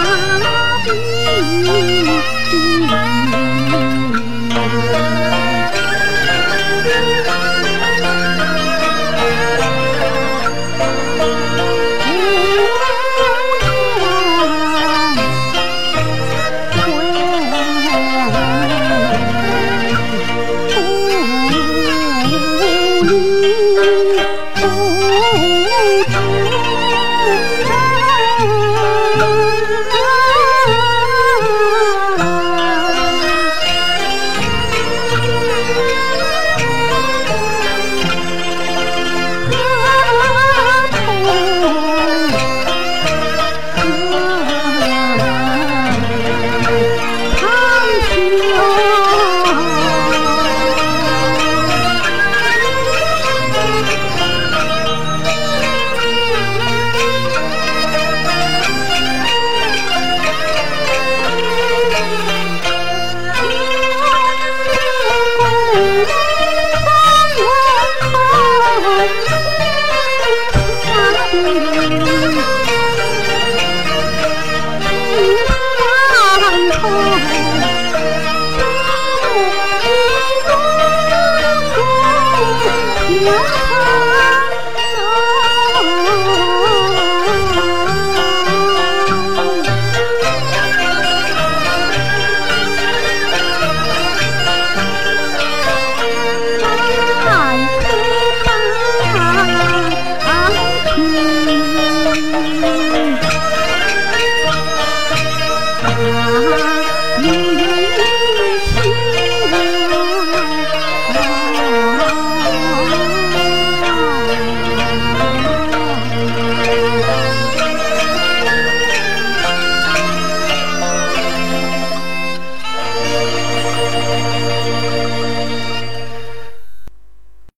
比比。